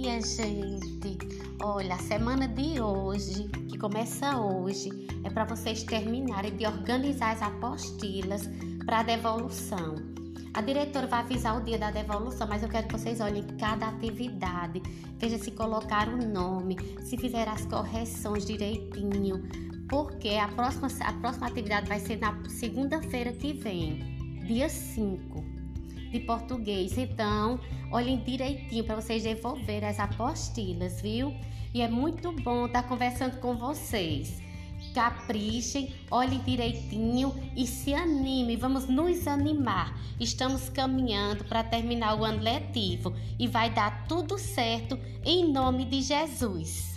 minha gente. Olha, a semana de hoje, que começa hoje, é para vocês terminarem de organizar as apostilas para a devolução. A diretora vai avisar o dia da devolução, mas eu quero que vocês olhem cada atividade, veja se colocaram o nome, se fizeram as correções direitinho, porque a próxima, a próxima atividade vai ser na segunda-feira que vem, dia 5 de português. Então, olhem direitinho para vocês devolverem as apostilas, viu? E é muito bom estar conversando com vocês. Caprichem, olhem direitinho e se animem. Vamos nos animar. Estamos caminhando para terminar o ano letivo e vai dar tudo certo em nome de Jesus.